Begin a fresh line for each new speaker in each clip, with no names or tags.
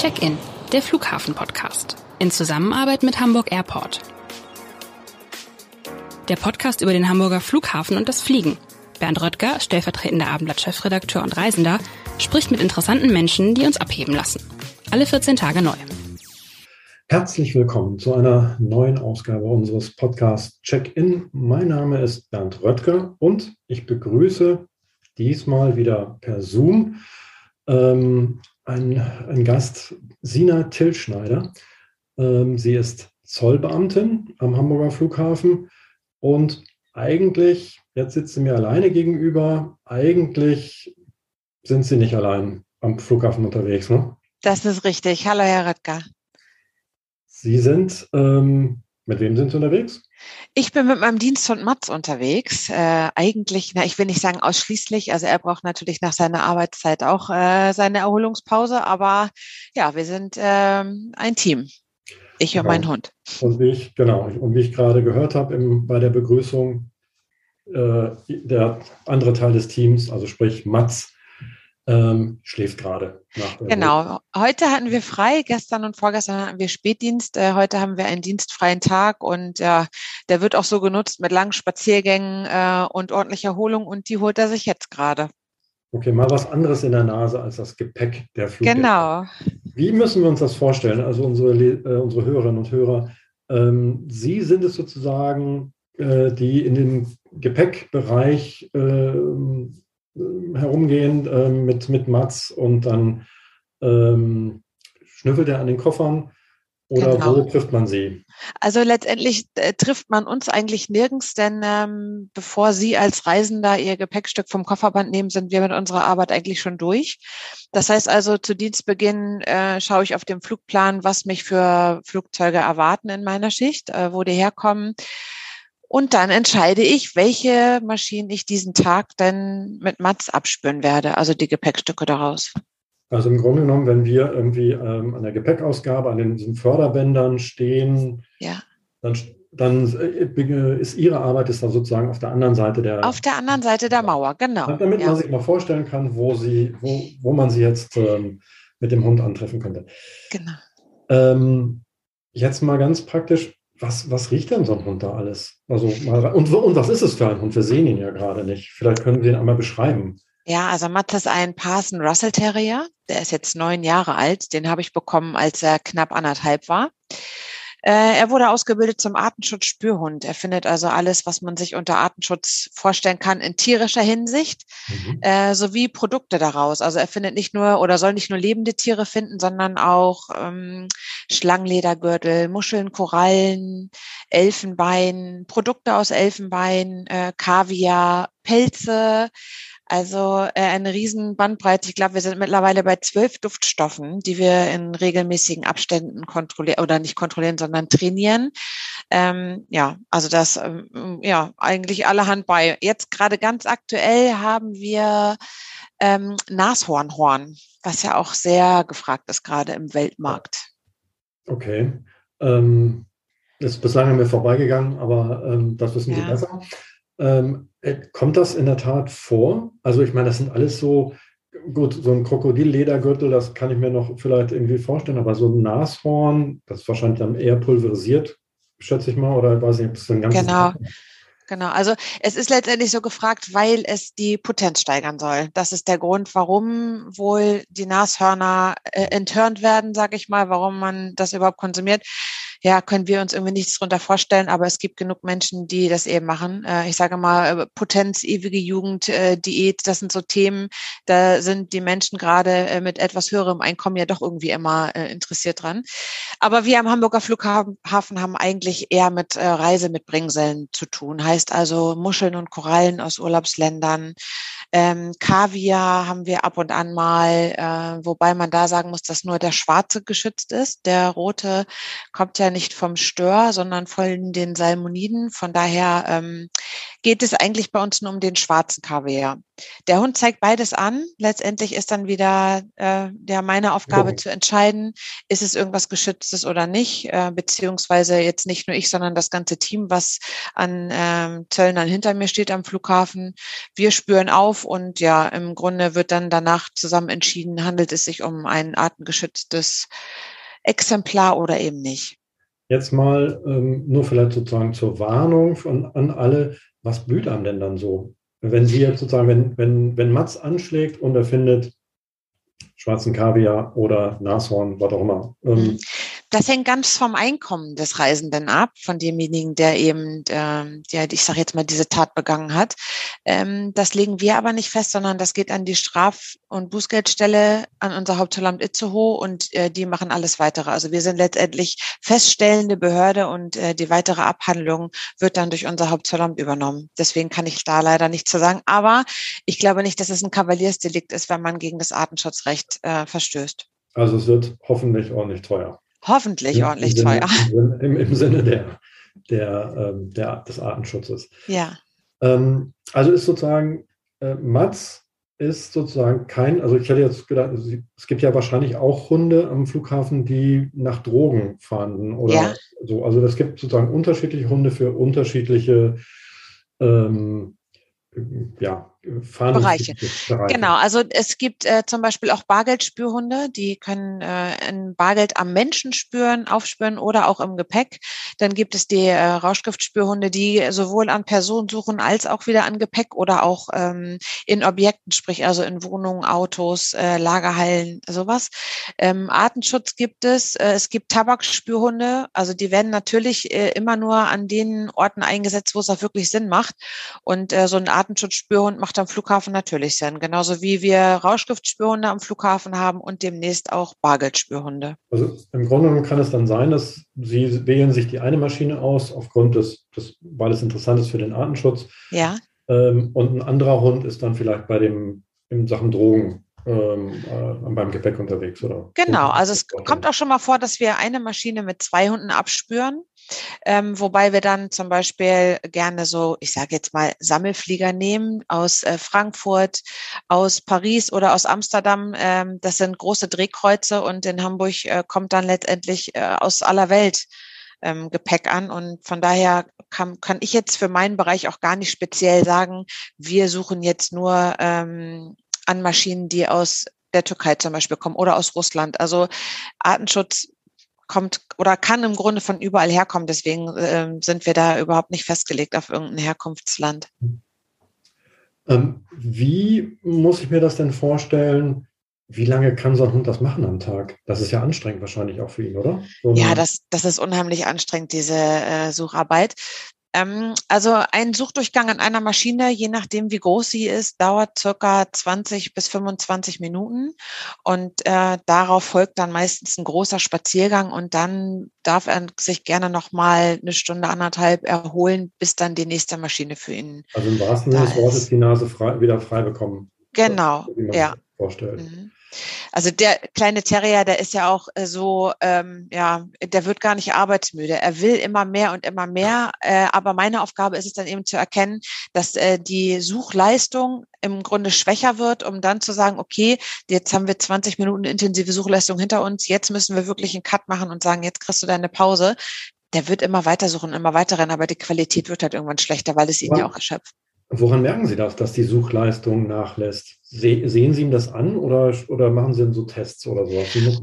Check-in, der Flughafen-Podcast. In Zusammenarbeit mit Hamburg Airport. Der Podcast über den Hamburger Flughafen und das Fliegen. Bernd Röttger, stellvertretender Abendblatt-Chefredakteur und Reisender, spricht mit interessanten Menschen, die uns abheben lassen. Alle 14 Tage neu.
Herzlich willkommen zu einer neuen Ausgabe unseres Podcasts Check-in. Mein Name ist Bernd Röttger und ich begrüße diesmal wieder per Zoom ähm, ein, ein Gast, Sina Tillschneider. Ähm, sie ist Zollbeamtin am Hamburger Flughafen und eigentlich, jetzt sitzt sie mir alleine gegenüber, eigentlich sind sie nicht allein am Flughafen unterwegs, ne?
Das ist richtig. Hallo, Herr Röttger.
Sie sind, ähm, mit wem sind Sie unterwegs?
Ich bin mit meinem Diensthund Mats unterwegs. Äh, eigentlich, na, ich will nicht sagen ausschließlich. Also er braucht natürlich nach seiner Arbeitszeit auch äh, seine Erholungspause. Aber ja, wir sind ähm, ein Team. Ich und genau. mein Hund.
Und wie ich, genau, und wie ich gerade gehört habe im, bei der Begrüßung, äh, der andere Teil des Teams, also sprich Mats, ähm, schläft gerade.
Genau. Heute hatten wir frei, gestern und vorgestern hatten wir Spätdienst. Äh, heute haben wir einen dienstfreien Tag und ja, der wird auch so genutzt mit langen Spaziergängen äh, und ordentlicher Erholung und die holt er sich jetzt gerade.
Okay, mal was anderes in der Nase als das Gepäck der Fluggäste.
Genau.
Wie müssen wir uns das vorstellen? Also unsere, äh, unsere Hörerinnen und Hörer, ähm, Sie sind es sozusagen, äh, die in dem Gepäckbereich äh, herumgehen äh, mit, mit Mats und dann ähm, schnüffelt er an den Koffern oder genau. wo trifft man sie?
Also letztendlich äh, trifft man uns eigentlich nirgends, denn ähm, bevor Sie als Reisender Ihr Gepäckstück vom Kofferband nehmen, sind wir mit unserer Arbeit eigentlich schon durch. Das heißt also, zu Dienstbeginn äh, schaue ich auf dem Flugplan, was mich für Flugzeuge erwarten in meiner Schicht, äh, wo die herkommen. Und dann entscheide ich, welche Maschinen ich diesen Tag denn mit Mats abspüren werde, also die Gepäckstücke daraus.
Also im Grunde genommen, wenn wir irgendwie ähm, an der Gepäckausgabe, an den, diesen Förderbändern stehen,
ja.
dann, dann äh, ist Ihre Arbeit ist dann sozusagen auf der anderen Seite der
Auf der anderen Seite der Mauer, genau.
Damit ja. man sich mal vorstellen kann, wo, sie, wo, wo man sie jetzt ähm, mit dem Hund antreffen könnte.
Genau.
Ähm, jetzt mal ganz praktisch, was, was riecht denn so ein Hund da alles? Also und, und was ist es für ein Hund? Wir sehen ihn ja gerade nicht. Vielleicht können Sie ihn einmal beschreiben.
Ja, also Matt ist ein Parson Russell Terrier. Der ist jetzt neun Jahre alt. Den habe ich bekommen, als er knapp anderthalb war. Äh, er wurde ausgebildet zum Artenschutz-Spürhund. Er findet also alles, was man sich unter Artenschutz vorstellen kann, in tierischer Hinsicht, mhm. äh, sowie Produkte daraus. Also er findet nicht nur oder soll nicht nur lebende Tiere finden, sondern auch ähm, Schlangenledergürtel, Muscheln, Korallen, Elfenbein, Produkte aus Elfenbein, äh, Kaviar, Pelze, also äh, eine riesen Bandbreite. Ich glaube, wir sind mittlerweile bei zwölf Duftstoffen, die wir in regelmäßigen Abständen kontrollieren oder nicht kontrollieren, sondern trainieren. Ähm, ja, also das ähm, ja eigentlich allerhand bei. Jetzt gerade ganz aktuell haben wir ähm, Nashornhorn, was ja auch sehr gefragt ist gerade im Weltmarkt.
Okay. Ähm, ist bislang an mir vorbeigegangen, aber ähm, das wissen ja. Sie besser. Ähm, äh, kommt das in der Tat vor? Also ich meine, das sind alles so, gut, so ein Krokodilledergürtel, das kann ich mir noch vielleicht irgendwie vorstellen, aber so ein Nashorn, das ist wahrscheinlich dann eher pulverisiert, schätze ich mal, oder weiß ich, ob es dann ganz
Genau. Genau, also es ist letztendlich so gefragt, weil es die Potenz steigern soll. Das ist der Grund, warum wohl die Nashörner äh, enthörnt werden, sage ich mal, warum man das überhaupt konsumiert ja, können wir uns irgendwie nichts darunter vorstellen, aber es gibt genug Menschen, die das eben machen. Äh, ich sage mal, äh, Potenz, ewige Jugend, äh, Diät, das sind so Themen, da sind die Menschen gerade mit etwas höherem Einkommen ja doch irgendwie immer interessiert dran. Aber wir am Hamburger Flughafen haben eigentlich eher mit Reisemitbringseln zu tun. Heißt also Muscheln und Korallen aus Urlaubsländern, ähm, Kaviar haben wir ab und an mal, äh, wobei man da sagen muss, dass nur der schwarze geschützt ist. Der rote kommt ja nicht vom Stör, sondern von den Salmoniden. Von daher ähm, geht es eigentlich bei uns nur um den schwarzen Kaviar. Der Hund zeigt beides an. Letztendlich ist dann wieder äh, ja, meine Aufgabe oh. zu entscheiden, ist es irgendwas Geschütztes oder nicht, äh, beziehungsweise jetzt nicht nur ich, sondern das ganze Team, was an ähm, Zöllnern hinter mir steht am Flughafen. Wir spüren auf, auf und ja, im Grunde wird dann danach zusammen entschieden, handelt es sich um ein artengeschütztes Exemplar oder eben nicht.
Jetzt mal ähm, nur vielleicht sozusagen zur Warnung von, an alle, was blüht einem denn dann so? Wenn Sie jetzt sozusagen, wenn, wenn, wenn Mats anschlägt und er findet schwarzen Kaviar oder Nashorn, was auch immer. Ähm,
mhm. Das hängt ganz vom Einkommen des Reisenden ab, von demjenigen, der eben, ähm, der, ich sage jetzt mal, diese Tat begangen hat. Ähm, das legen wir aber nicht fest, sondern das geht an die Straf- und Bußgeldstelle, an unser Hauptzollamt Itzehoe und äh, die machen alles weitere. Also wir sind letztendlich feststellende Behörde und äh, die weitere Abhandlung wird dann durch unser Hauptzollamt übernommen. Deswegen kann ich da leider nichts zu sagen. Aber ich glaube nicht, dass es ein Kavaliersdelikt ist, wenn man gegen das Artenschutzrecht äh, verstößt.
Also es wird hoffentlich ordentlich teuer.
Hoffentlich Im, ordentlich
im
teuer.
Sinne, im, Im, Sinne der, der, ähm, der, des Artenschutzes.
Ja.
Ähm, also ist sozusagen, äh, Mats ist sozusagen kein, also ich hätte jetzt gedacht, es gibt ja wahrscheinlich auch Hunde am Flughafen, die nach Drogen fahnden oder ja. so. Also es gibt sozusagen unterschiedliche Hunde für unterschiedliche ähm, ja,
Bereiche. Bereiche. Genau, also es gibt äh, zum Beispiel auch Bargeldspürhunde, die können äh, ein Bargeld am Menschen spüren, aufspüren oder auch im Gepäck. Dann gibt es die äh, Rauschgiftspürhunde, die sowohl an Personen suchen als auch wieder an Gepäck oder auch ähm, in Objekten, sprich also in Wohnungen, Autos, äh, Lagerhallen, sowas. Ähm, Artenschutz gibt es. Äh, es gibt Tabakspürhunde, also die werden natürlich äh, immer nur an den Orten eingesetzt, wo es auch wirklich Sinn macht. Und äh, so ein Artenschutzspürhund macht macht am Flughafen natürlich Sinn. Genauso wie wir Rauschgiftspürhunde am Flughafen haben und demnächst auch Bargeldspürhunde.
Also im Grunde genommen kann es dann sein, dass Sie wählen sich die eine Maschine aus, aufgrund des, des weil es interessant ist für den Artenschutz.
Ja.
Ähm, und ein anderer Hund ist dann vielleicht bei dem in Sachen Drogen ähm, äh, beim Gepäck unterwegs, oder?
Genau, also es kommt auch schon mal vor, dass wir eine Maschine mit zwei Hunden abspüren. Ähm, wobei wir dann zum Beispiel gerne so, ich sage jetzt mal, Sammelflieger nehmen aus äh, Frankfurt, aus Paris oder aus Amsterdam. Ähm, das sind große Drehkreuze und in Hamburg äh, kommt dann letztendlich äh, aus aller Welt ähm, Gepäck an. Und von daher kann, kann ich jetzt für meinen Bereich auch gar nicht speziell sagen, wir suchen jetzt nur ähm, an Maschinen, die aus der Türkei zum Beispiel kommen oder aus Russland. Also Artenschutz kommt oder kann im Grunde von überall herkommen. Deswegen äh, sind wir da überhaupt nicht festgelegt auf irgendein Herkunftsland.
Ähm, wie muss ich mir das denn vorstellen? Wie lange kann so ein Hund das machen am Tag? Das ist ja anstrengend wahrscheinlich auch für ihn, oder?
So ja, das, das ist unheimlich anstrengend, diese äh, Sucharbeit. Ähm, also ein Suchdurchgang an einer Maschine, je nachdem wie groß sie ist, dauert circa 20 bis 25 Minuten und äh, darauf folgt dann meistens ein großer Spaziergang und dann darf er sich gerne noch mal eine Stunde anderthalb erholen, bis dann die nächste Maschine für ihn.
Also im wahrsten Sinne des Wortes die Nase frei, wieder frei bekommen.
Genau, ja.
Vorstellt. Mhm.
Also der kleine Terrier, der ist ja auch äh, so, ähm, ja, der wird gar nicht arbeitsmüde. Er will immer mehr und immer mehr. Äh, aber meine Aufgabe ist es dann eben zu erkennen, dass äh, die Suchleistung im Grunde schwächer wird, um dann zu sagen, okay, jetzt haben wir 20 Minuten intensive Suchleistung hinter uns, jetzt müssen wir wirklich einen Cut machen und sagen, jetzt kriegst du deine Pause. Der wird immer weiter suchen, immer weiter rennen, aber die Qualität wird halt irgendwann schlechter, weil es ihn ja auch erschöpft.
Woran merken Sie das, dass die Suchleistung nachlässt? Se sehen Sie ihm das an oder, oder machen Sie denn so Tests oder sowas?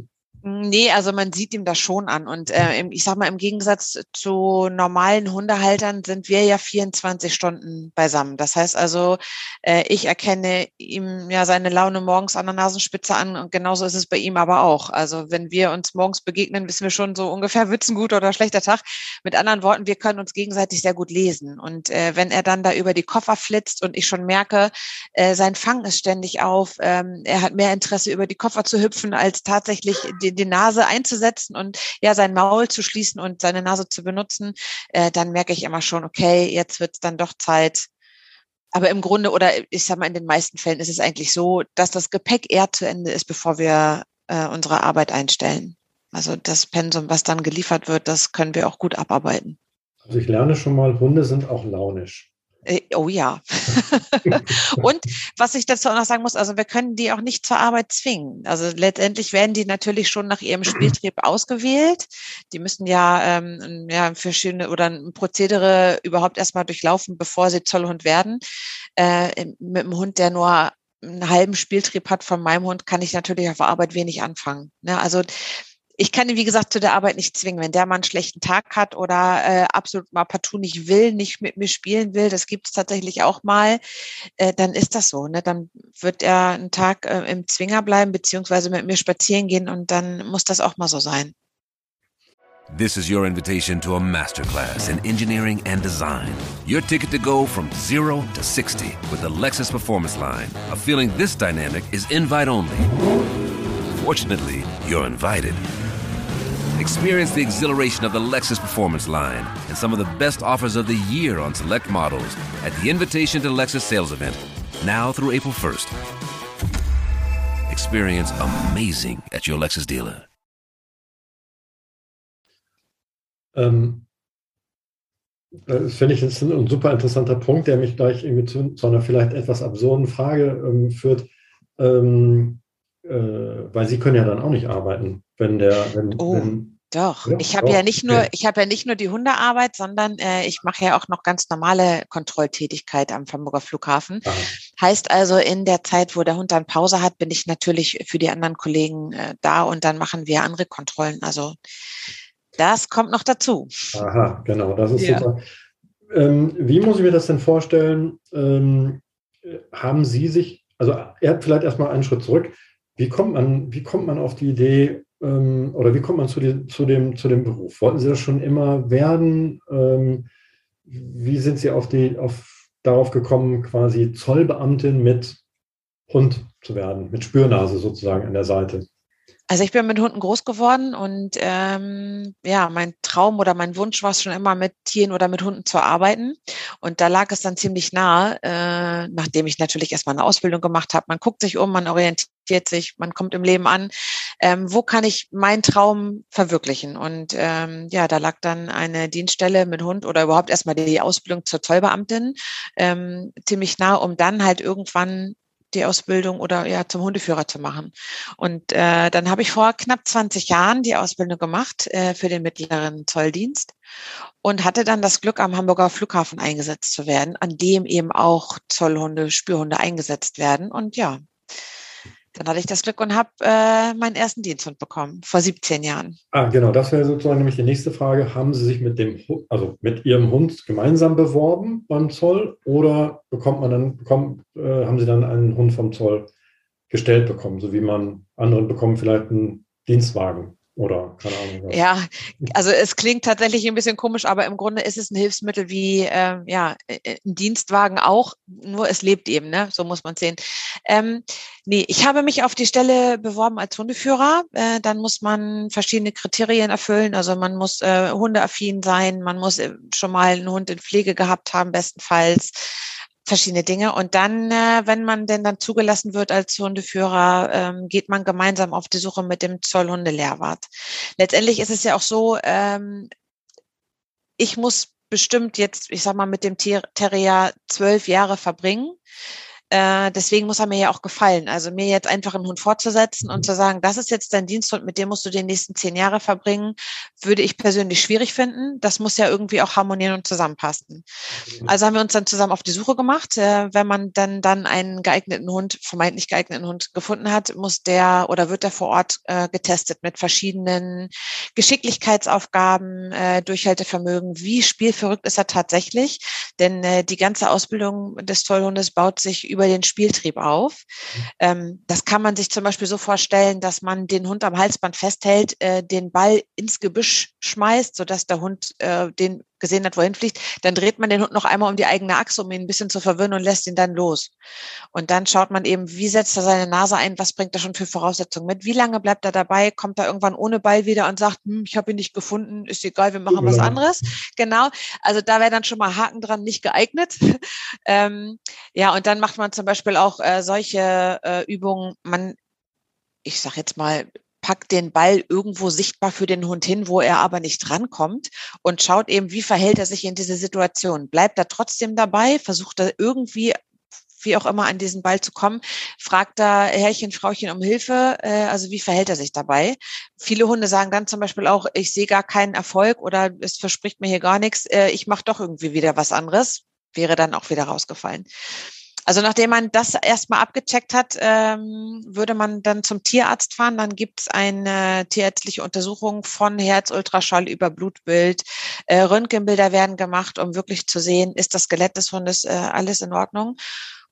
Nee, also man sieht ihm das schon an. Und äh, ich sag mal, im Gegensatz zu normalen Hundehaltern sind wir ja 24 Stunden beisammen. Das heißt also, äh, ich erkenne ihm ja seine Laune morgens an der Nasenspitze an und genauso ist es bei ihm aber auch. Also wenn wir uns morgens begegnen, wissen wir schon so ungefähr, wird's ein guter oder schlechter Tag. Mit anderen Worten, wir können uns gegenseitig sehr gut lesen. Und äh, wenn er dann da über die Koffer flitzt und ich schon merke, äh, sein Fang ist ständig auf, ähm, er hat mehr Interesse, über die Koffer zu hüpfen, als tatsächlich die, die Nase einzusetzen und ja sein Maul zu schließen und seine Nase zu benutzen, äh, dann merke ich immer schon, okay, jetzt wird es dann doch Zeit. Aber im Grunde oder ich sag mal, in den meisten Fällen ist es eigentlich so, dass das Gepäck eher zu Ende ist, bevor wir äh, unsere Arbeit einstellen. Also das Pensum, was dann geliefert wird, das können wir auch gut abarbeiten.
Also ich lerne schon mal, Hunde sind auch launisch.
Äh, oh ja. und was ich dazu auch noch sagen muss, also wir können die auch nicht zur Arbeit zwingen. Also letztendlich werden die natürlich schon nach ihrem Spieltrieb ausgewählt. Die müssen ja, ähm, ja verschiedene oder ein Prozedere überhaupt erstmal durchlaufen, bevor sie Zollhund werden. Äh, mit einem Hund, der nur einen halben Spieltrieb hat von meinem Hund, kann ich natürlich auf der Arbeit wenig anfangen. Ne? Also ich kann ihn, wie gesagt, zu der Arbeit nicht zwingen. Wenn der mal einen schlechten Tag hat oder äh, absolut mal partout nicht will, nicht mit mir spielen will, das gibt es tatsächlich auch mal, äh, dann ist das so. Ne? Dann wird er einen Tag äh, im Zwinger bleiben, beziehungsweise mit mir spazieren gehen und dann muss das auch mal so sein.
This is your invitation to a masterclass in engineering and design. Your ticket to go from zero to 60 with the Lexus Performance Line. A feeling this dynamic is invite only. Fortunately, you're invited. Experience the exhilaration of the Lexus Performance line and some of the best offers of the year on select models at the Invitation to Lexus sales event, now through April 1st. Experience amazing at your Lexus dealer.
Ähm, das finde ich jetzt ein, super interessanter Punkt, der mich gleich irgendwie zu, zu einer vielleicht etwas absurden Frage ähm, führt. Ähm, äh, weil Sie können ja dann auch nicht arbeiten, wenn der, wenn,
oh.
wenn
doch, ja, ich habe ja nicht nur, ich habe ja nicht nur die Hundearbeit, sondern äh, ich mache ja auch noch ganz normale Kontrolltätigkeit am Hamburger Flughafen. Aha. Heißt also, in der Zeit, wo der Hund dann Pause hat, bin ich natürlich für die anderen Kollegen äh, da und dann machen wir andere Kontrollen. Also das kommt noch dazu.
Aha, genau, das ist ja. super. Ähm, wie muss ich mir das denn vorstellen? Ähm, haben Sie sich, also er hat vielleicht erstmal einen Schritt zurück. Wie kommt man, wie kommt man auf die Idee, ähm, oder wie kommt man zu, die, zu, dem, zu dem Beruf? Wollten Sie das schon immer werden? Ähm, wie sind Sie auf die, auf, darauf gekommen, quasi Zollbeamtin mit Hund zu werden, mit Spürnase sozusagen an der Seite?
Also ich bin mit Hunden groß geworden und ähm, ja, mein Traum oder mein Wunsch war es schon immer, mit Tieren oder mit Hunden zu arbeiten. Und da lag es dann ziemlich nahe, äh, nachdem ich natürlich erstmal eine Ausbildung gemacht habe. Man guckt sich um, man orientiert sich, man kommt im Leben an. Ähm, wo kann ich meinen Traum verwirklichen? Und ähm, ja, da lag dann eine Dienststelle mit Hund oder überhaupt erstmal die Ausbildung zur Zollbeamtin ähm, ziemlich nah, um dann halt irgendwann die Ausbildung oder ja zum Hundeführer zu machen. Und äh, dann habe ich vor knapp 20 Jahren die Ausbildung gemacht äh, für den mittleren Zolldienst und hatte dann das Glück, am Hamburger Flughafen eingesetzt zu werden, an dem eben auch Zollhunde, Spürhunde eingesetzt werden. Und ja, dann hatte ich das Glück und habe äh, meinen ersten Diensthund bekommen, vor 17 Jahren.
Ah, genau, das wäre sozusagen nämlich die nächste Frage. Haben Sie sich mit dem, also mit Ihrem Hund gemeinsam beworben beim Zoll oder bekommt man dann, bekommt, äh, haben Sie dann einen Hund vom Zoll gestellt bekommen, so wie man anderen bekommen vielleicht einen Dienstwagen? Oder keine Ahnung.
Was. Ja, also es klingt tatsächlich ein bisschen komisch, aber im Grunde ist es ein Hilfsmittel wie äh, ja, ein Dienstwagen auch, nur es lebt eben, ne? So muss man sehen. Ähm, nee, ich habe mich auf die Stelle beworben als Hundeführer. Äh, dann muss man verschiedene Kriterien erfüllen. Also man muss äh, hundeaffin sein, man muss äh, schon mal einen Hund in Pflege gehabt haben, bestenfalls verschiedene Dinge. Und dann, äh, wenn man denn dann zugelassen wird als Hundeführer, ähm, geht man gemeinsam auf die Suche mit dem Zollhundelehrwart. Letztendlich ist es ja auch so, ähm, ich muss bestimmt jetzt, ich sag mal, mit dem Terrier zwölf Jahre verbringen. Äh, deswegen muss er mir ja auch gefallen. Also mir jetzt einfach einen Hund fortzusetzen und mhm. zu sagen, das ist jetzt dein Diensthund, mit dem musst du die nächsten zehn Jahre verbringen, würde ich persönlich schwierig finden. Das muss ja irgendwie auch harmonieren und zusammenpassen. Also haben wir uns dann zusammen auf die Suche gemacht. Äh, wenn man dann dann einen geeigneten Hund, vermeintlich geeigneten Hund gefunden hat, muss der oder wird der vor Ort äh, getestet mit verschiedenen Geschicklichkeitsaufgaben, äh, Durchhaltevermögen. Wie spielverrückt ist er tatsächlich? Denn äh, die ganze Ausbildung des Tollhundes baut sich über den Spieltrieb auf. Ähm, das kann man sich zum Beispiel so vorstellen, dass man den Hund am Halsband festhält, äh, den Ball ins Gebüsch schmeißt, sodass der Hund äh, den gesehen hat, wohin fliegt, dann dreht man den Hund noch einmal um die eigene Achse, um ihn ein bisschen zu verwirren und lässt ihn dann los. Und dann schaut man eben, wie setzt er seine Nase ein, was bringt er schon für Voraussetzungen mit, wie lange bleibt er dabei, kommt er irgendwann ohne Ball wieder und sagt, hm, ich habe ihn nicht gefunden, ist egal, wir machen was anderes. Genau, also da wäre dann schon mal Haken dran, nicht geeignet. ähm, ja, und dann macht man zum Beispiel auch äh, solche äh, Übungen, man, ich sag jetzt mal, packt den Ball irgendwo sichtbar für den Hund hin, wo er aber nicht rankommt und schaut eben, wie verhält er sich in diese Situation. Bleibt er trotzdem dabei, versucht er irgendwie wie auch immer an diesen Ball zu kommen, fragt da Herrchen, Frauchen um Hilfe, äh, also wie verhält er sich dabei? Viele Hunde sagen dann zum Beispiel auch, ich sehe gar keinen Erfolg oder es verspricht mir hier gar nichts, äh, ich mache doch irgendwie wieder was anderes, wäre dann auch wieder rausgefallen. Also nachdem man das erstmal abgecheckt hat, ähm, würde man dann zum Tierarzt fahren. Dann gibt es eine tierärztliche Untersuchung von Herzultraschall über Blutbild. Äh, Röntgenbilder werden gemacht, um wirklich zu sehen, ist das Skelett des Hundes äh, alles in Ordnung.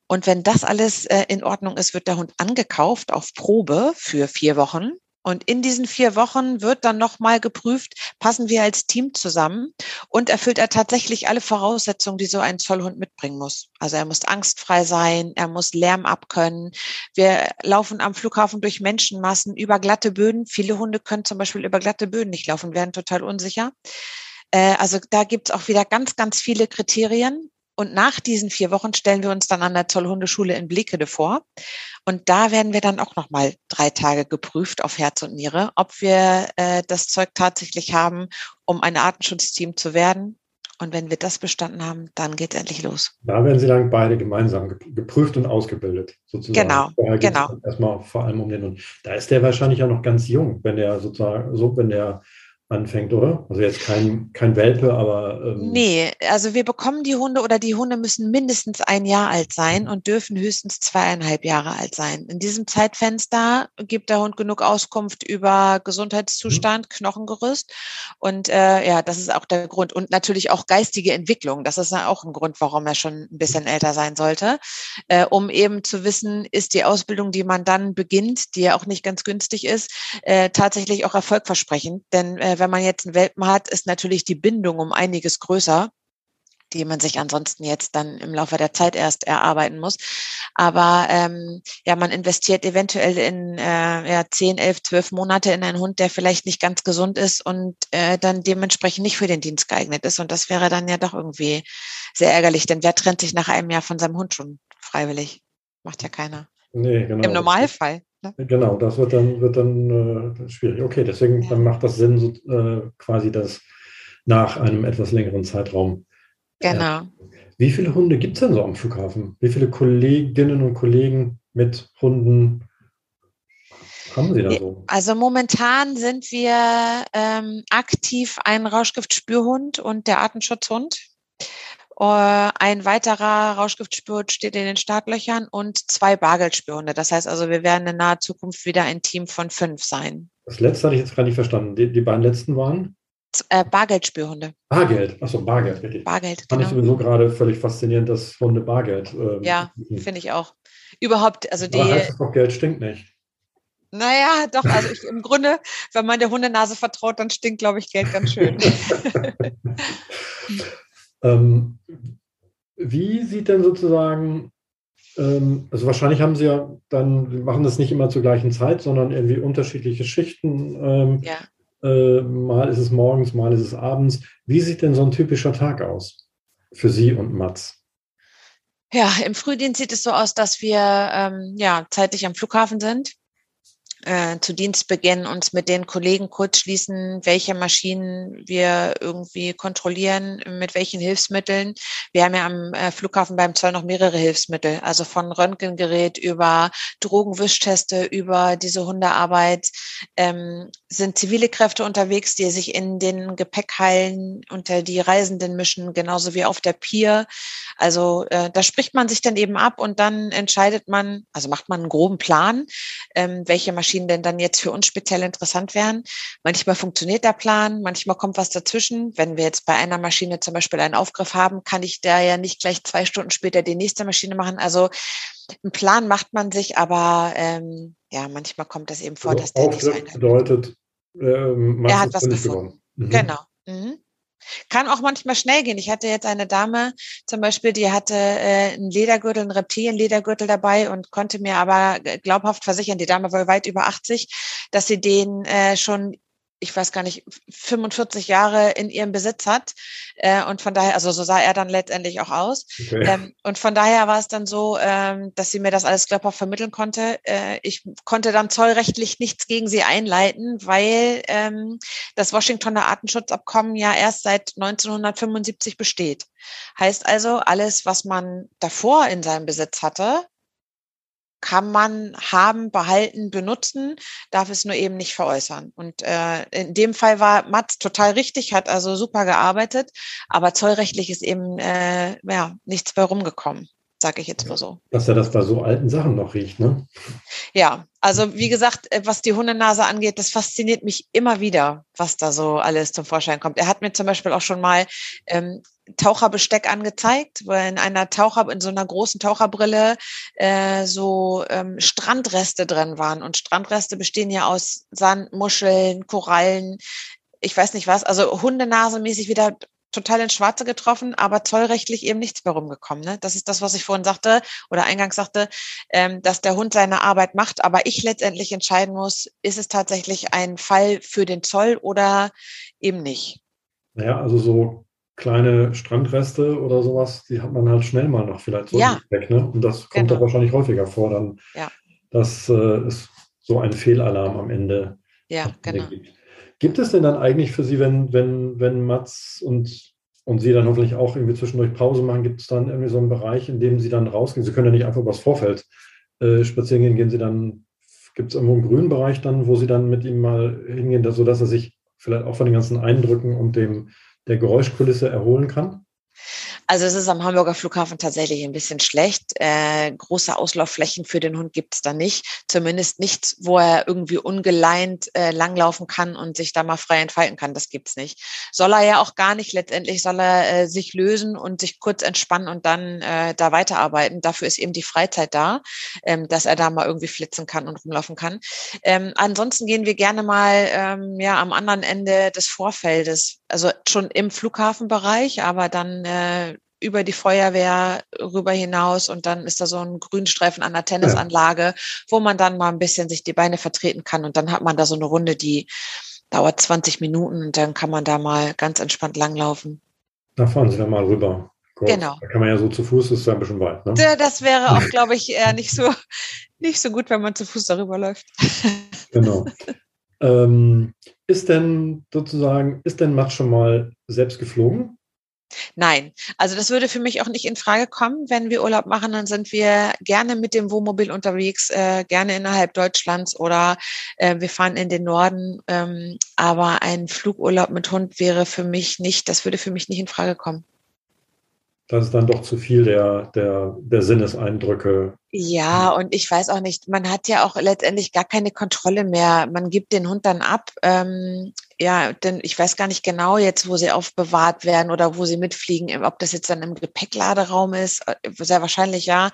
Und wenn das alles äh, in Ordnung ist, wird der Hund angekauft auf Probe für vier Wochen. Und in diesen vier Wochen wird dann nochmal geprüft, passen wir als Team zusammen und erfüllt er tatsächlich alle Voraussetzungen, die so ein Zollhund mitbringen muss. Also er muss angstfrei sein, er muss Lärm abkönnen. Wir laufen am Flughafen durch Menschenmassen über glatte Böden. Viele Hunde können zum Beispiel über glatte Böden nicht laufen, werden total unsicher. Äh, also da gibt es auch wieder ganz, ganz viele Kriterien. Und nach diesen vier Wochen stellen wir uns dann an der Zollhundeschule in Blickede vor. Und da werden wir dann auch nochmal drei Tage geprüft auf Herz und Niere, ob wir äh, das Zeug tatsächlich haben, um ein Artenschutzteam zu werden. Und wenn wir das bestanden haben, dann geht es endlich los.
Da werden Sie dann beide gemeinsam geprüft und ausgebildet, sozusagen.
Genau, genau.
Erstmal vor allem um den Hund. Da ist der wahrscheinlich auch noch ganz jung, wenn der sozusagen, so, wenn der anfängt, oder? Also jetzt kein, kein Welpe, aber.
Ähm nee, also wir bekommen die Hunde oder die Hunde müssen mindestens ein Jahr alt sein und dürfen höchstens zweieinhalb Jahre alt sein. In diesem Zeitfenster gibt der Hund genug Auskunft über Gesundheitszustand, mhm. Knochengerüst. Und äh, ja, das ist auch der Grund. Und natürlich auch geistige Entwicklung. Das ist auch ein Grund, warum er schon ein bisschen älter sein sollte. Äh, um eben zu wissen, ist die Ausbildung, die man dann beginnt, die ja auch nicht ganz günstig ist, äh, tatsächlich auch erfolgversprechend. Denn äh, wenn man jetzt einen Welpen hat, ist natürlich die Bindung um einiges größer die man sich ansonsten jetzt dann im Laufe der Zeit erst erarbeiten muss. Aber ähm, ja, man investiert eventuell in äh, ja, 10, 11, 12 Monate in einen Hund, der vielleicht nicht ganz gesund ist und äh, dann dementsprechend nicht für den Dienst geeignet ist. Und das wäre dann ja doch irgendwie sehr ärgerlich, denn wer trennt sich nach einem Jahr von seinem Hund schon freiwillig? Macht ja keiner. Nee, genau. Im Normalfall.
Ne? Genau, das wird dann, wird dann äh, schwierig. Okay, deswegen ja. dann macht das Sinn, so, äh, quasi das nach einem etwas längeren Zeitraum.
Genau.
Wie viele Hunde gibt es denn so am Flughafen? Wie viele Kolleginnen und Kollegen mit Hunden haben Sie da so?
Also momentan sind wir ähm, aktiv ein Rauschgiftspürhund und der Artenschutzhund. Äh, ein weiterer Rauschgiftspürhund steht in den Startlöchern und zwei Bargeldspürhunde. Das heißt also, wir werden in naher Zukunft wieder ein Team von fünf sein.
Das letzte hatte ich jetzt gar nicht verstanden. Die, die beiden letzten waren?
Äh, Bargeldspürhunde.
Bargeld, achso, Bargeld,
wirklich. Bargeld,
Fand genau. ich sowieso gerade völlig faszinierend, dass Hunde Bargeld.
Ähm, ja, finde ich auch. Überhaupt, also die.
Aber heißt es doch, Geld stinkt nicht.
Naja, doch, also ich, im Grunde, wenn man der Hundenase vertraut, dann stinkt, glaube ich, Geld ganz schön.
Ähm, wie sieht denn sozusagen, ähm, also wahrscheinlich haben Sie ja dann, wir machen das nicht immer zur gleichen Zeit, sondern irgendwie unterschiedliche Schichten. Ähm, ja. Äh, mal ist es morgens, mal ist es abends. Wie sieht denn so ein typischer Tag aus für Sie und Mats?
Ja, im Frühdienst sieht es so aus, dass wir ähm, ja zeitlich am Flughafen sind äh, zu Dienstbeginn uns mit den Kollegen kurz schließen, welche Maschinen wir irgendwie kontrollieren, mit welchen Hilfsmitteln. Wir haben ja am äh, Flughafen beim Zoll noch mehrere Hilfsmittel, also von Röntgengerät über Drogenwischteste, über diese Hundearbeit. Ähm, sind zivile Kräfte unterwegs, die sich in den Gepäckhallen unter die Reisenden mischen, genauso wie auf der Pier. Also äh, da spricht man sich dann eben ab und dann entscheidet man, also macht man einen groben Plan, ähm, welche Maschinen Maschinen denn dann jetzt für uns speziell interessant wären. Manchmal funktioniert der Plan, manchmal kommt was dazwischen. Wenn wir jetzt bei einer Maschine zum Beispiel einen Aufgriff haben, kann ich da ja nicht gleich zwei Stunden später die nächste Maschine machen. Also einen Plan macht man sich, aber ähm, ja, manchmal kommt das eben vor, also dass der
nicht so bedeutet,
ähm, er hat was gefunden. Mhm. Genau. Mhm. Kann auch manchmal schnell gehen. Ich hatte jetzt eine Dame zum Beispiel, die hatte äh, einen Ledergürtel, einen Reptilienledergürtel dabei und konnte mir aber glaubhaft versichern, die Dame war weit über 80, dass sie den äh, schon ich weiß gar nicht, 45 Jahre in ihrem Besitz hat. Äh, und von daher, also so sah er dann letztendlich auch aus. Okay. Ähm, und von daher war es dann so, ähm, dass sie mir das alles glaubhaft vermitteln konnte. Äh, ich konnte dann zollrechtlich nichts gegen sie einleiten, weil ähm, das Washingtoner Artenschutzabkommen ja erst seit 1975 besteht. Heißt also, alles, was man davor in seinem Besitz hatte, kann man haben, behalten, benutzen, darf es nur eben nicht veräußern. Und äh, in dem Fall war Mats total richtig, hat also super gearbeitet, aber zollrechtlich ist eben äh, ja, nichts bei rumgekommen sage ich jetzt mal so.
Dass er das bei so alten Sachen noch riecht, ne?
Ja, also wie gesagt, äh, was die Hundenase angeht, das fasziniert mich immer wieder, was da so alles zum Vorschein kommt. Er hat mir zum Beispiel auch schon mal ähm, Taucherbesteck angezeigt, weil in einer Taucher, in so einer großen Taucherbrille äh, so ähm, Strandreste drin waren. Und Strandreste bestehen ja aus Sand, Muscheln, Korallen, ich weiß nicht was, also Hundenasemäßig wieder total ins Schwarze getroffen, aber zollrechtlich eben nichts mehr rumgekommen. Ne? Das ist das, was ich vorhin sagte oder eingangs sagte, ähm, dass der Hund seine Arbeit macht, aber ich letztendlich entscheiden muss, ist es tatsächlich ein Fall für den Zoll oder eben nicht.
Naja, also so kleine Strandreste oder sowas, die hat man halt schnell mal noch vielleicht so
ja.
weg. Ne? Und das kommt genau. doch wahrscheinlich häufiger vor, dann, ja. dass äh, es so ein Fehlalarm am Ende,
ja, genau. gibt.
Gibt es denn dann eigentlich für Sie, wenn, wenn, wenn Mats und, und Sie dann hoffentlich auch irgendwie zwischendurch Pause machen, gibt es dann irgendwie so einen Bereich, in dem Sie dann rausgehen? Sie können ja nicht einfach übers Vorfeld äh, spazieren gehen, gehen Sie dann, gibt es irgendwo einen grünen Bereich dann, wo Sie dann mit ihm mal hingehen, sodass er sich vielleicht auch von den ganzen Eindrücken und dem, der Geräuschkulisse erholen kann?
Also es ist am Hamburger Flughafen tatsächlich ein bisschen schlecht. Äh, große Auslaufflächen für den Hund gibt es da nicht. Zumindest nichts, wo er irgendwie ungeleint äh, langlaufen kann und sich da mal frei entfalten kann. Das gibt's nicht. Soll er ja auch gar nicht. Letztendlich soll er äh, sich lösen und sich kurz entspannen und dann äh, da weiterarbeiten. Dafür ist eben die Freizeit da, ähm, dass er da mal irgendwie flitzen kann und rumlaufen kann. Ähm, ansonsten gehen wir gerne mal ähm, ja am anderen Ende des Vorfeldes, also schon im Flughafenbereich, aber dann äh, über die Feuerwehr rüber hinaus und dann ist da so ein Grünstreifen an der Tennisanlage, wo man dann mal ein bisschen sich die Beine vertreten kann und dann hat man da so eine Runde, die dauert 20 Minuten und dann kann man da mal ganz entspannt langlaufen.
Da fahren Sie dann mal rüber.
Kurz. Genau.
Da kann man ja so zu Fuß, das ist ja ein bisschen weit. Ne?
Das wäre auch, glaube ich, eher nicht so, nicht so gut, wenn man zu Fuß darüber läuft.
Genau. ähm, ist denn sozusagen, ist denn Matt schon mal selbst geflogen?
Nein, also das würde für mich auch nicht in Frage kommen. Wenn wir Urlaub machen, dann sind wir gerne mit dem Wohnmobil unterwegs, äh, gerne innerhalb Deutschlands oder äh, wir fahren in den Norden. Ähm, aber ein Flugurlaub mit Hund wäre für mich nicht, das würde für mich nicht in Frage kommen
das ist dann doch zu viel der, der, der Sinneseindrücke.
Ja, und ich weiß auch nicht, man hat ja auch letztendlich gar keine Kontrolle mehr. Man gibt den Hund dann ab. Ähm, ja, denn ich weiß gar nicht genau jetzt, wo sie aufbewahrt werden oder wo sie mitfliegen, ob das jetzt dann im Gepäckladeraum ist. Äh, sehr wahrscheinlich ja.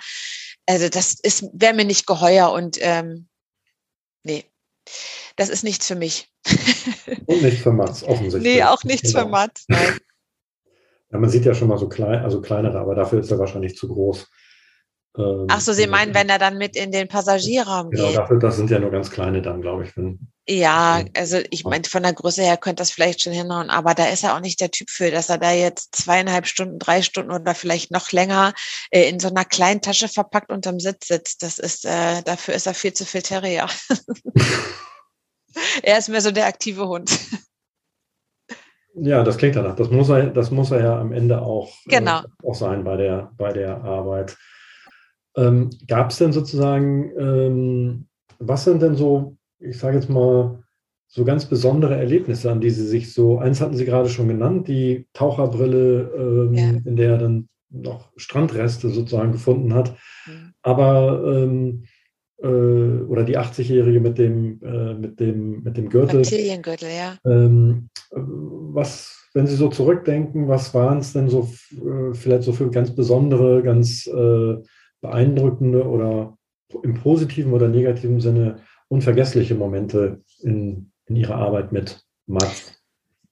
Also das ist wäre mir nicht geheuer und ähm, nee, das ist nichts für mich.
Und nicht für Mats, offensichtlich.
Nee, auch nichts genau. für Mats, nein.
Ja, man sieht ja schon mal so klein, also kleinere, aber dafür ist er wahrscheinlich zu groß.
Ähm, Ach so, Sie meinen, wenn er dann mit in den Passagierraum
genau, geht? Genau, dafür, das sind ja nur ganz kleine dann, glaube ich. Wenn,
ja, also ich meine, von der Größe her könnte das vielleicht schon hinhauen, aber da ist er auch nicht der Typ für, dass er da jetzt zweieinhalb Stunden, drei Stunden oder vielleicht noch länger äh, in so einer kleinen Tasche verpackt unterm Sitz sitzt. Das ist, äh, dafür ist er viel zu viel Terrier. er ist mehr so der aktive Hund.
Ja, das klingt danach. Das muss er, das muss er ja am Ende auch,
äh, genau.
äh, auch sein bei der, bei der Arbeit. Ähm, Gab es denn sozusagen, ähm, was sind denn so, ich sage jetzt mal, so ganz besondere Erlebnisse, an die Sie sich so, eins hatten Sie gerade schon genannt, die Taucherbrille, ähm, ja. in der er dann noch Strandreste sozusagen gefunden hat. Mhm. Aber ähm, äh, oder die 80-Jährige mit dem, äh, mit dem, mit dem Gürtel.
Reptiliengürtel, ja.
Ähm, was, wenn Sie so zurückdenken, was waren es denn so äh, vielleicht so für ganz besondere, ganz äh, beeindruckende oder im positiven oder negativen Sinne unvergessliche Momente in, in Ihrer Arbeit mit Mats?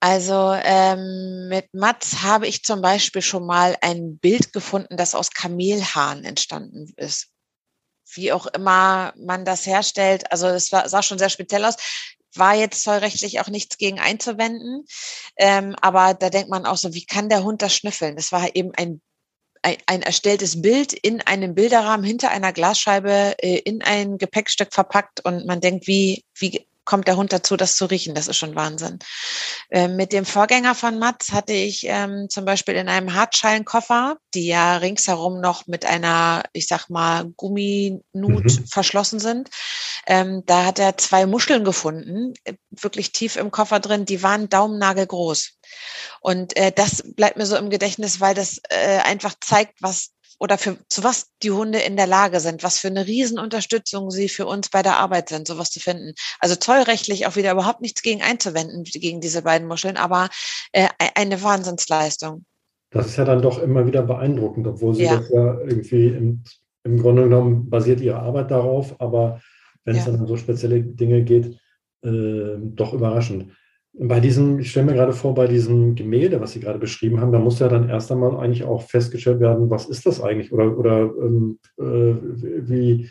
Also ähm, mit Mats habe ich zum Beispiel schon mal ein Bild gefunden, das aus Kamelhaaren entstanden ist wie auch immer man das herstellt. Also es sah schon sehr speziell aus. War jetzt zollrechtlich auch nichts gegen einzuwenden. Ähm, aber da denkt man auch so, wie kann der Hund das schnüffeln? Das war eben ein ein, ein erstelltes Bild in einem Bilderrahmen hinter einer Glasscheibe äh, in ein Gepäckstück verpackt und man denkt, wie, wie kommt der Hund dazu, das zu riechen. Das ist schon Wahnsinn. Ähm, mit dem Vorgänger von Mats hatte ich ähm, zum Beispiel in einem Hartschalenkoffer, die ja ringsherum noch mit einer, ich sag mal, Gumminut mhm. verschlossen sind. Ähm, da hat er zwei Muscheln gefunden, äh, wirklich tief im Koffer drin. Die waren daumennagelgroß. Und äh, das bleibt mir so im Gedächtnis, weil das äh, einfach zeigt, was oder für zu was die Hunde in der Lage sind, was für eine Riesenunterstützung sie für uns bei der Arbeit sind, sowas zu finden. Also zollrechtlich auch wieder überhaupt nichts gegen einzuwenden, gegen diese beiden Muscheln, aber äh, e-, eine Wahnsinnsleistung.
Das ist ja dann doch immer wieder beeindruckend, obwohl sie ja. das ja irgendwie im, im Grunde genommen basiert ihre Arbeit darauf, aber wenn ja. es dann um so spezielle Dinge geht, äh, doch überraschend. Bei diesem, ich stelle mir gerade vor, bei diesem Gemälde, was Sie gerade beschrieben haben, da muss ja dann erst einmal eigentlich auch festgestellt werden, was ist das eigentlich oder, oder ähm, äh, wie,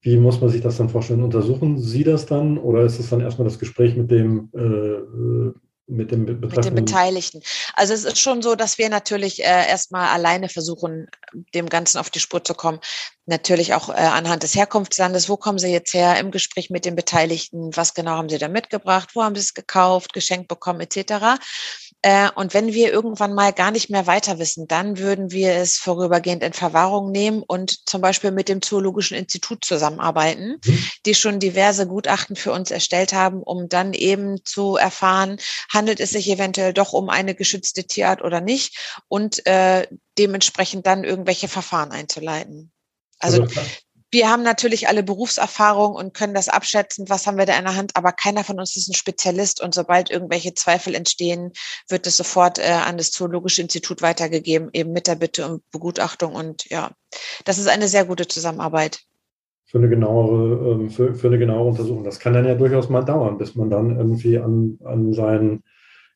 wie muss man sich das dann vorstellen? Untersuchen Sie das dann oder ist es dann erstmal das Gespräch mit dem äh, mit dem
mit den Beteiligten. Also es ist schon so, dass wir natürlich äh, erstmal alleine versuchen, dem Ganzen auf die Spur zu kommen. Natürlich auch äh, anhand des Herkunftslandes, wo kommen Sie jetzt her im Gespräch mit den Beteiligten, was genau haben Sie da mitgebracht, wo haben Sie es gekauft, geschenkt bekommen etc. Äh, und wenn wir irgendwann mal gar nicht mehr weiter wissen, dann würden wir es vorübergehend in Verwahrung nehmen und zum Beispiel mit dem Zoologischen Institut zusammenarbeiten, mhm. die schon diverse Gutachten für uns erstellt haben, um dann eben zu erfahren, handelt es sich eventuell doch um eine geschützte Tierart oder nicht und äh, dementsprechend dann irgendwelche Verfahren einzuleiten. Also, also wir haben natürlich alle Berufserfahrung und können das abschätzen, was haben wir da in der Hand, aber keiner von uns ist ein Spezialist und sobald irgendwelche Zweifel entstehen, wird es sofort äh, an das Zoologische Institut weitergegeben, eben mit der Bitte um Begutachtung und ja, das ist eine sehr gute Zusammenarbeit.
Für eine genauere, ähm, für, für eine genauere Untersuchung. Das kann dann ja durchaus mal dauern, bis man dann irgendwie an, an sein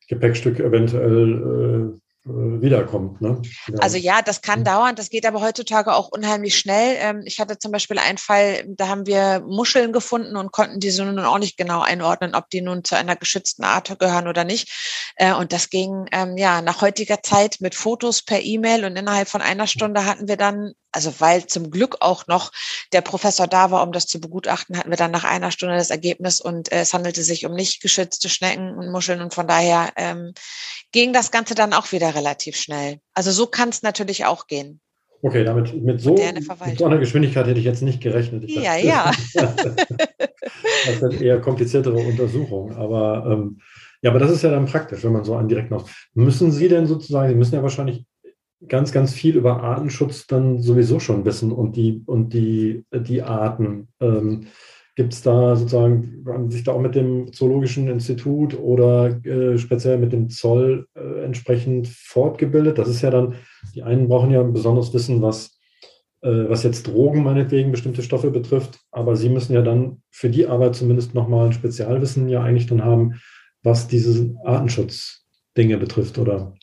Gepäckstück eventuell äh, wiederkommt. Ne?
Ja. Also ja, das kann dauern, das geht aber heutzutage auch unheimlich schnell. Ähm, ich hatte zum Beispiel einen Fall, da haben wir Muscheln gefunden und konnten diese nun auch nicht genau einordnen, ob die nun zu einer geschützten Art gehören oder nicht. Äh, und das ging ähm, ja nach heutiger Zeit mit Fotos per E-Mail und innerhalb von einer Stunde hatten wir dann also weil zum Glück auch noch der Professor da war, um das zu begutachten, hatten wir dann nach einer Stunde das Ergebnis und äh, es handelte sich um nicht geschützte Schnecken und Muscheln und von daher ähm, ging das Ganze dann auch wieder relativ schnell. Also so kann es natürlich auch gehen.
Okay, damit mit so, mit so einer Geschwindigkeit hätte ich jetzt nicht gerechnet. Ich
ja, ja.
das sind eher kompliziertere Untersuchungen, aber ähm, ja, aber das ist ja dann praktisch, wenn man so einen direkten aus. Müssen Sie denn sozusagen, Sie müssen ja wahrscheinlich ganz, ganz viel über Artenschutz dann sowieso schon wissen und die, und die, die Arten. Ähm, Gibt es da sozusagen, haben sich da auch mit dem Zoologischen Institut oder äh, speziell mit dem Zoll äh, entsprechend fortgebildet? Das ist ja dann, die einen brauchen ja ein besonderes Wissen, was, äh, was jetzt Drogen meinetwegen bestimmte Stoffe betrifft, aber sie müssen ja dann für die Arbeit zumindest nochmal ein Spezialwissen ja eigentlich dann haben, was diese Artenschutzdinge betrifft, oder?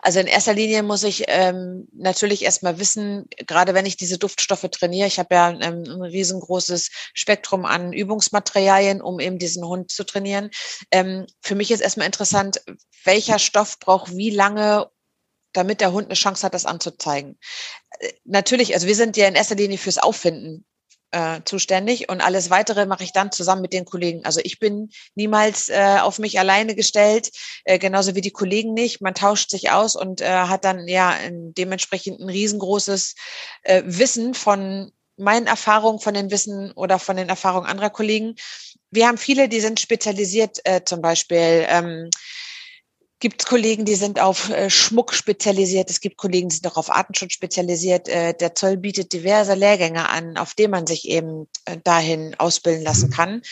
Also in erster Linie muss ich ähm, natürlich erstmal wissen, gerade wenn ich diese Duftstoffe trainiere, ich habe ja ähm, ein riesengroßes Spektrum an Übungsmaterialien, um eben diesen Hund zu trainieren. Ähm, für mich ist erstmal interessant, welcher Stoff braucht wie lange, damit der Hund eine Chance hat, das anzuzeigen. Äh, natürlich, also wir sind ja in erster Linie fürs Auffinden äh, zuständig und alles weitere mache ich dann zusammen mit den Kollegen. Also ich bin niemals äh, auf mich alleine gestellt, äh, genauso wie die Kollegen nicht. Man tauscht sich aus und äh, hat dann ja dementsprechend ein riesengroßes äh, Wissen von meinen Erfahrungen, von den Wissen oder von den Erfahrungen anderer Kollegen. Wir haben viele, die sind spezialisiert, äh, zum Beispiel ähm, gibt Kollegen, die sind auf äh, Schmuck spezialisiert. Es gibt Kollegen, die sind auch auf Artenschutz spezialisiert. Äh, der Zoll bietet diverse Lehrgänge an, auf denen man sich eben äh, dahin ausbilden lassen mhm. kann.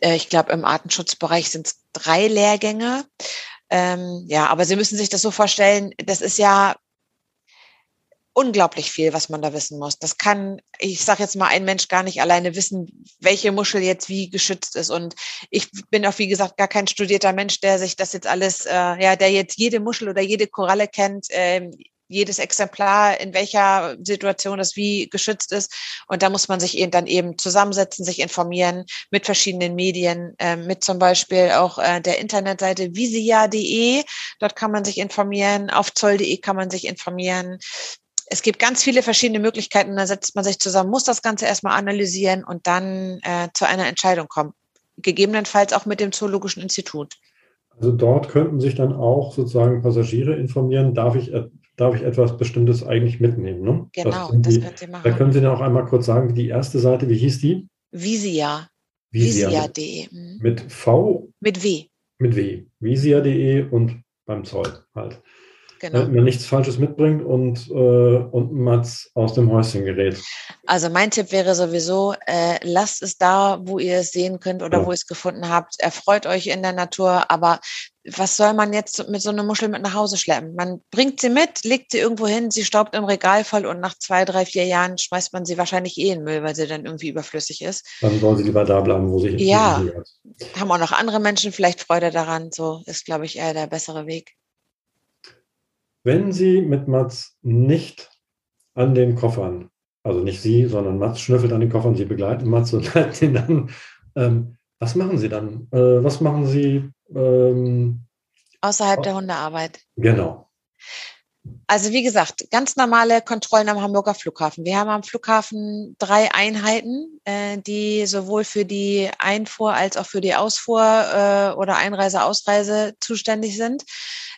Äh, ich glaube, im Artenschutzbereich sind es drei Lehrgänge. Ähm, ja, aber Sie müssen sich das so vorstellen, das ist ja unglaublich viel, was man da wissen muss. Das kann, ich sage jetzt mal, ein Mensch gar nicht alleine wissen, welche Muschel jetzt wie geschützt ist. Und ich bin auch, wie gesagt, gar kein studierter Mensch, der sich das jetzt alles, äh, ja, der jetzt jede Muschel oder jede Koralle kennt. Ähm, jedes Exemplar in welcher Situation das wie geschützt ist. Und da muss man sich eben dann eben zusammensetzen, sich informieren mit verschiedenen Medien, äh, mit zum Beispiel auch äh, der Internetseite visia.de. Dort kann man sich informieren. Auf zoll.de kann man sich informieren. Es gibt ganz viele verschiedene Möglichkeiten. Da setzt man sich zusammen, muss das Ganze erstmal analysieren und dann äh, zu einer Entscheidung kommen. Gegebenenfalls auch mit dem Zoologischen Institut.
Also dort könnten sich dann auch sozusagen Passagiere informieren, darf ich, darf ich etwas Bestimmtes eigentlich mitnehmen? Ne?
Genau, das,
das können Sie machen. Da können Sie dann auch einmal kurz sagen, die erste Seite, wie hieß die?
Visia.
Visia.de. Mhm. Mit V?
Mit W.
Mit W. Visia.de und beim Zoll halt. Genau. Damit man nichts Falsches mitbringt und, äh, und Mats aus dem Häuschen gerät.
Also mein Tipp wäre sowieso, äh, lasst es da, wo ihr es sehen könnt oder ja. wo ihr es gefunden habt. Erfreut euch in der Natur, aber was soll man jetzt mit so einer Muschel mit nach Hause schleppen? Man bringt sie mit, legt sie irgendwo hin, sie staubt im Regal voll und nach zwei, drei, vier Jahren schmeißt man sie wahrscheinlich eh in Müll, weil sie dann irgendwie überflüssig ist.
Dann sollen sie lieber da bleiben, wo sie
Ja, haben auch noch andere Menschen vielleicht Freude daran. So ist, glaube ich, eher der bessere Weg.
Wenn Sie mit Mats nicht an den Koffern, also nicht Sie, sondern Mats schnüffelt an den Koffern, Sie begleiten Mats und leiten ihn dann, ähm, was machen Sie dann? Äh, was machen Sie? Ähm,
Außerhalb der Hundearbeit.
Genau.
Also wie gesagt, ganz normale Kontrollen am Hamburger Flughafen. Wir haben am Flughafen drei Einheiten, äh, die sowohl für die Einfuhr als auch für die Ausfuhr äh, oder Einreise, Ausreise zuständig sind.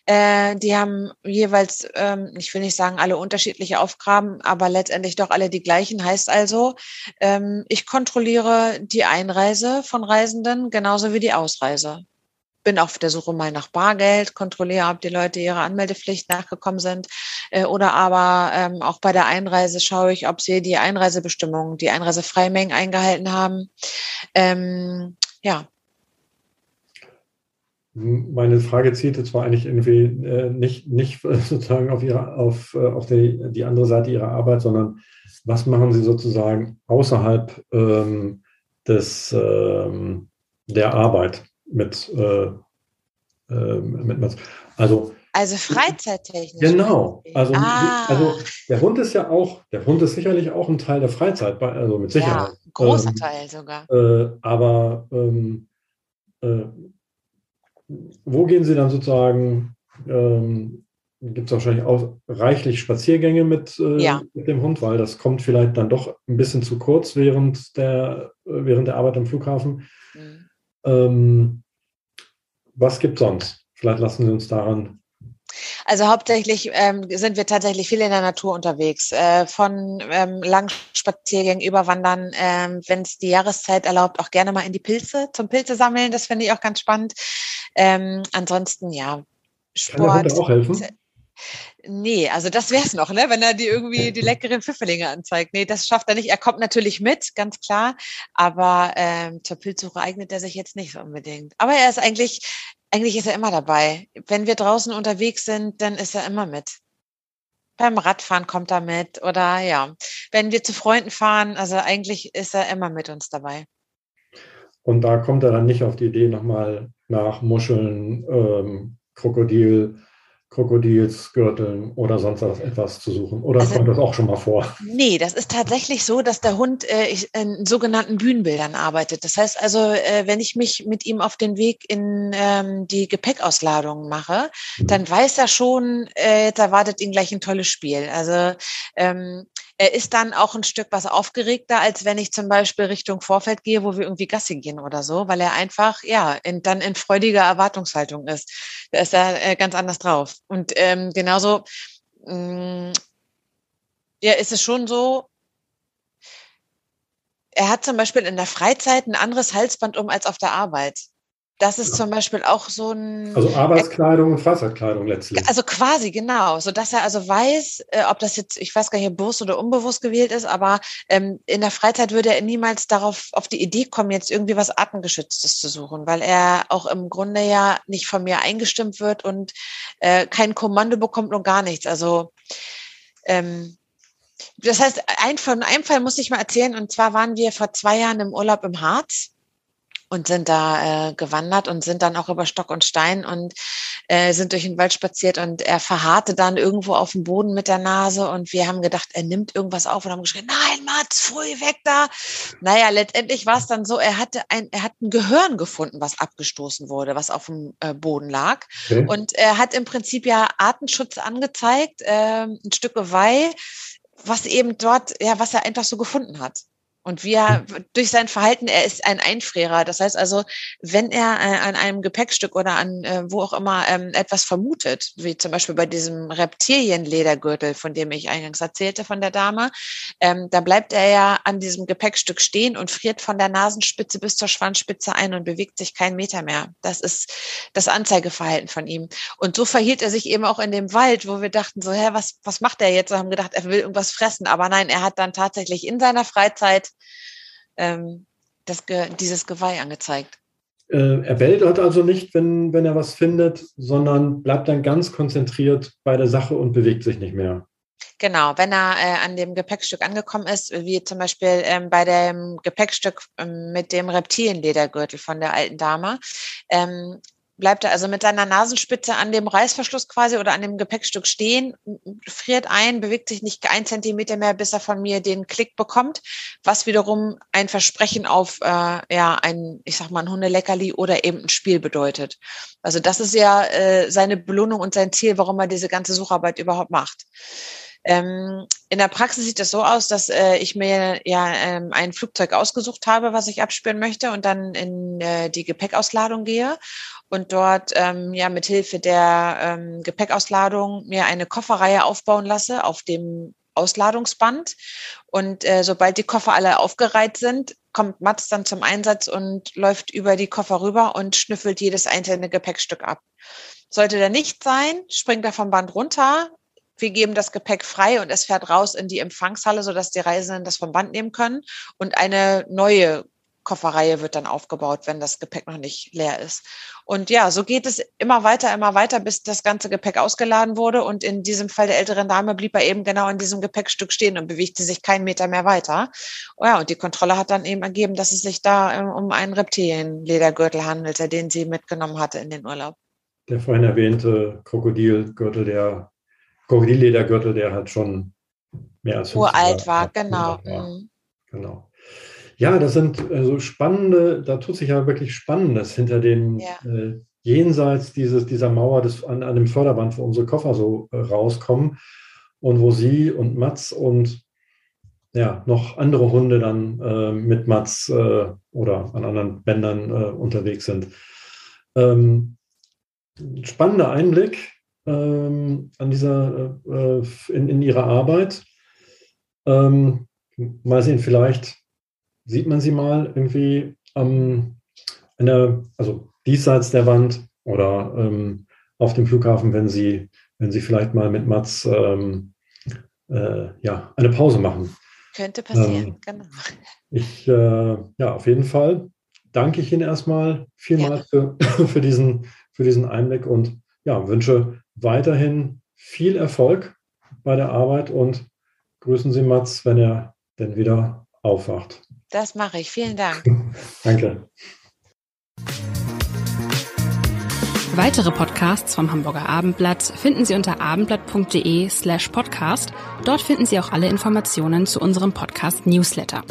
Äh, die haben jeweils, ähm, ich will nicht sagen alle unterschiedliche Aufgaben, aber letztendlich doch alle die gleichen. Heißt also, ähm, ich kontrolliere die Einreise von Reisenden genauso wie die Ausreise. Bin auf der Suche mal nach Bargeld, kontrolliere, ob die Leute ihrer Anmeldepflicht nachgekommen sind. Äh, oder aber ähm, auch bei der Einreise schaue ich, ob sie die Einreisebestimmungen, die Einreisefreimengen eingehalten haben. Ähm, ja,
meine Frage zielte zwar eigentlich irgendwie äh, nicht, nicht sozusagen auf, ihre, auf, äh, auf die, die andere Seite ihrer Arbeit, sondern was machen Sie sozusagen außerhalb ähm, des, ähm, der Arbeit mit, äh, äh, mit
also also Freizeittechnisch.
Genau. Also, ah. also der Hund ist ja auch, der Hund ist sicherlich auch ein Teil der Freizeit, also mit Sicherheit. Ja,
großer ähm, Teil sogar.
Äh, aber ähm, äh, wo gehen Sie dann sozusagen? Ähm, Gibt es wahrscheinlich auch reichlich Spaziergänge mit, äh, ja. mit, dem Hund, weil das kommt vielleicht dann doch ein bisschen zu kurz während der, während der Arbeit am Flughafen. Mhm. Ähm, was gibt es sonst? Vielleicht lassen Sie uns daran
also hauptsächlich ähm, sind wir tatsächlich viel in der Natur unterwegs, äh, von ähm, langen Spaziergängen über Wandern, ähm, wenn es die Jahreszeit erlaubt, auch gerne mal in die Pilze zum Pilze sammeln. Das finde ich auch ganz spannend. Ähm, ansonsten ja,
Sport. Kann der Hund auch helfen?
Nee, also das wär's noch, ne? Wenn er die irgendwie die leckeren Pfifferlinge anzeigt. Nee, das schafft er nicht. Er kommt natürlich mit, ganz klar. Aber ähm, zur Pilzsuche eignet er sich jetzt nicht so unbedingt. Aber er ist eigentlich eigentlich ist er immer dabei. Wenn wir draußen unterwegs sind, dann ist er immer mit. Beim Radfahren kommt er mit oder ja, wenn wir zu Freunden fahren, also eigentlich ist er immer mit uns dabei.
Und da kommt er dann nicht auf die Idee, nochmal nach Muscheln, ähm, Krokodil, Krokodilsgürteln oder sonst etwas zu suchen? Oder also, kommt das auch schon mal vor?
Nee, das ist tatsächlich so, dass der Hund äh, in sogenannten Bühnenbildern arbeitet. Das heißt also, äh, wenn ich mich mit ihm auf den Weg in ähm, die Gepäckauslagerung mache, mhm. dann weiß er schon, äh, da wartet ihn gleich ein tolles Spiel. Also ähm, er ist dann auch ein Stück was aufgeregter, als wenn ich zum Beispiel Richtung Vorfeld gehe, wo wir irgendwie Gassi gehen oder so, weil er einfach, ja, in, dann in freudiger Erwartungshaltung ist. Da ist er äh, ganz anders drauf. Und ähm, genauso, mh, mm, ja, ist es schon so, er hat zum Beispiel in der Freizeit ein anderes Halsband um als auf der Arbeit. Das ist ja. zum Beispiel auch so ein.
Also Arbeitskleidung und Freizeitkleidung letztlich.
Also quasi, genau. So dass er also weiß, äh, ob das jetzt, ich weiß gar nicht, bewusst oder unbewusst gewählt ist, aber ähm, in der Freizeit würde er niemals darauf auf die Idee kommen, jetzt irgendwie was Artengeschütztes zu suchen, weil er auch im Grunde ja nicht von mir eingestimmt wird und äh, kein Kommando bekommt und gar nichts. Also ähm, das heißt, ein, von einem Fall muss ich mal erzählen, und zwar waren wir vor zwei Jahren im Urlaub im Harz und sind da äh, gewandert und sind dann auch über Stock und Stein und äh, sind durch den Wald spaziert und er verharrte dann irgendwo auf dem Boden mit der Nase und wir haben gedacht, er nimmt irgendwas auf und haben geschrien, nein, Mats, früh weg da. Naja, letztendlich war es dann so, er hatte ein, er hat ein Gehirn gefunden, was abgestoßen wurde, was auf dem äh, Boden lag. Okay. Und er hat im Prinzip ja Artenschutz angezeigt, äh, ein Stück Geweih, was eben dort, ja, was er einfach so gefunden hat. Und wir durch sein Verhalten, er ist ein Einfrierer. Das heißt also, wenn er äh, an einem Gepäckstück oder an äh, wo auch immer ähm, etwas vermutet, wie zum Beispiel bei diesem Reptilienledergürtel, von dem ich eingangs erzählte von der Dame, ähm, da bleibt er ja an diesem Gepäckstück stehen und friert von der Nasenspitze bis zur Schwanzspitze ein und bewegt sich keinen Meter mehr. Das ist das Anzeigeverhalten von ihm. Und so verhielt er sich eben auch in dem Wald, wo wir dachten so, hä, was, was macht er jetzt? Wir haben gedacht, er will irgendwas fressen. Aber nein, er hat dann tatsächlich in seiner Freizeit ähm, das, dieses Geweih angezeigt.
Äh, er bellt also nicht, wenn, wenn er was findet, sondern bleibt dann ganz konzentriert bei der Sache und bewegt sich nicht mehr.
Genau, wenn er äh, an dem Gepäckstück angekommen ist, wie zum Beispiel ähm, bei dem Gepäckstück ähm, mit dem Reptilienledergürtel von der alten Dame, ähm, bleibt er also mit seiner Nasenspitze an dem Reißverschluss quasi oder an dem Gepäckstück stehen, friert ein, bewegt sich nicht ein Zentimeter mehr, bis er von mir den Klick bekommt, was wiederum ein Versprechen auf äh, ja ein, ich sag mal, ein Hundeleckerli oder eben ein Spiel bedeutet. Also das ist ja äh, seine Belohnung und sein Ziel, warum er diese ganze Sucharbeit überhaupt macht. Ähm, in der Praxis sieht es so aus, dass äh, ich mir ja ähm, ein Flugzeug ausgesucht habe, was ich abspüren möchte und dann in äh, die Gepäckauslatung gehe und dort ähm, ja mit Hilfe der ähm, Gepäckauslatung mir eine Kofferreihe aufbauen lasse auf dem Ausladungsband. Und äh, sobald die Koffer alle aufgereiht sind, kommt Mats dann zum Einsatz und läuft über die Koffer rüber und schnüffelt jedes einzelne Gepäckstück ab. Sollte der nicht sein, springt er vom Band runter. Wir geben das Gepäck frei und es fährt raus in die Empfangshalle, sodass die Reisenden das vom Band nehmen können und eine neue Kofferreihe wird dann aufgebaut, wenn das Gepäck noch nicht leer ist. Und ja, so geht es immer weiter, immer weiter, bis das ganze Gepäck ausgeladen wurde. Und in diesem Fall der älteren Dame blieb er eben genau in diesem Gepäckstück stehen und bewegte sich keinen Meter mehr weiter. Oh ja, und die Kontrolle hat dann eben ergeben, dass es sich da ähm, um einen Reptilienledergürtel handelte, den sie mitgenommen hatte in den Urlaub.
Der vorhin erwähnte Krokodilgürtel, der Krokodilledergürtel, der hat schon mehr als
uralt war, genau. War.
Mhm. Genau. Ja, das sind so spannende, da tut sich ja wirklich Spannendes hinter dem ja. äh, jenseits dieses, dieser Mauer des, an, an dem Förderband, wo unsere Koffer so äh, rauskommen und wo Sie und Mats und ja, noch andere Hunde dann äh, mit Mats äh, oder an anderen Bändern äh, unterwegs sind. Ähm, spannender Einblick ähm, an dieser, in, in Ihrer Arbeit. Ähm, mal sehen, vielleicht sieht man sie mal irgendwie ähm, der, also diesseits der Wand oder ähm, auf dem Flughafen, wenn sie, wenn sie vielleicht mal mit Mats ähm, äh, ja, eine Pause machen.
Könnte passieren, ähm, genau.
Ich, äh, ja, auf jeden Fall danke ich Ihnen erstmal vielmals ja. für, für, diesen, für diesen Einblick und ja, wünsche weiterhin viel Erfolg bei der Arbeit und grüßen Sie Mats, wenn er denn wieder aufwacht.
Das mache ich. Vielen Dank.
Danke.
Weitere Podcasts vom Hamburger Abendblatt finden Sie unter abendblatt.de slash podcast. Dort finden Sie auch alle Informationen zu unserem Podcast Newsletter.